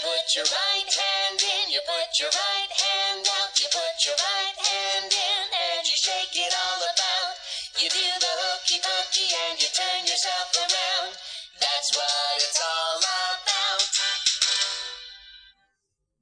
put your right hand in, you put your right hand out, you put your right hand in, and you shake it all about. You do the hokey pokey and you turn yourself around.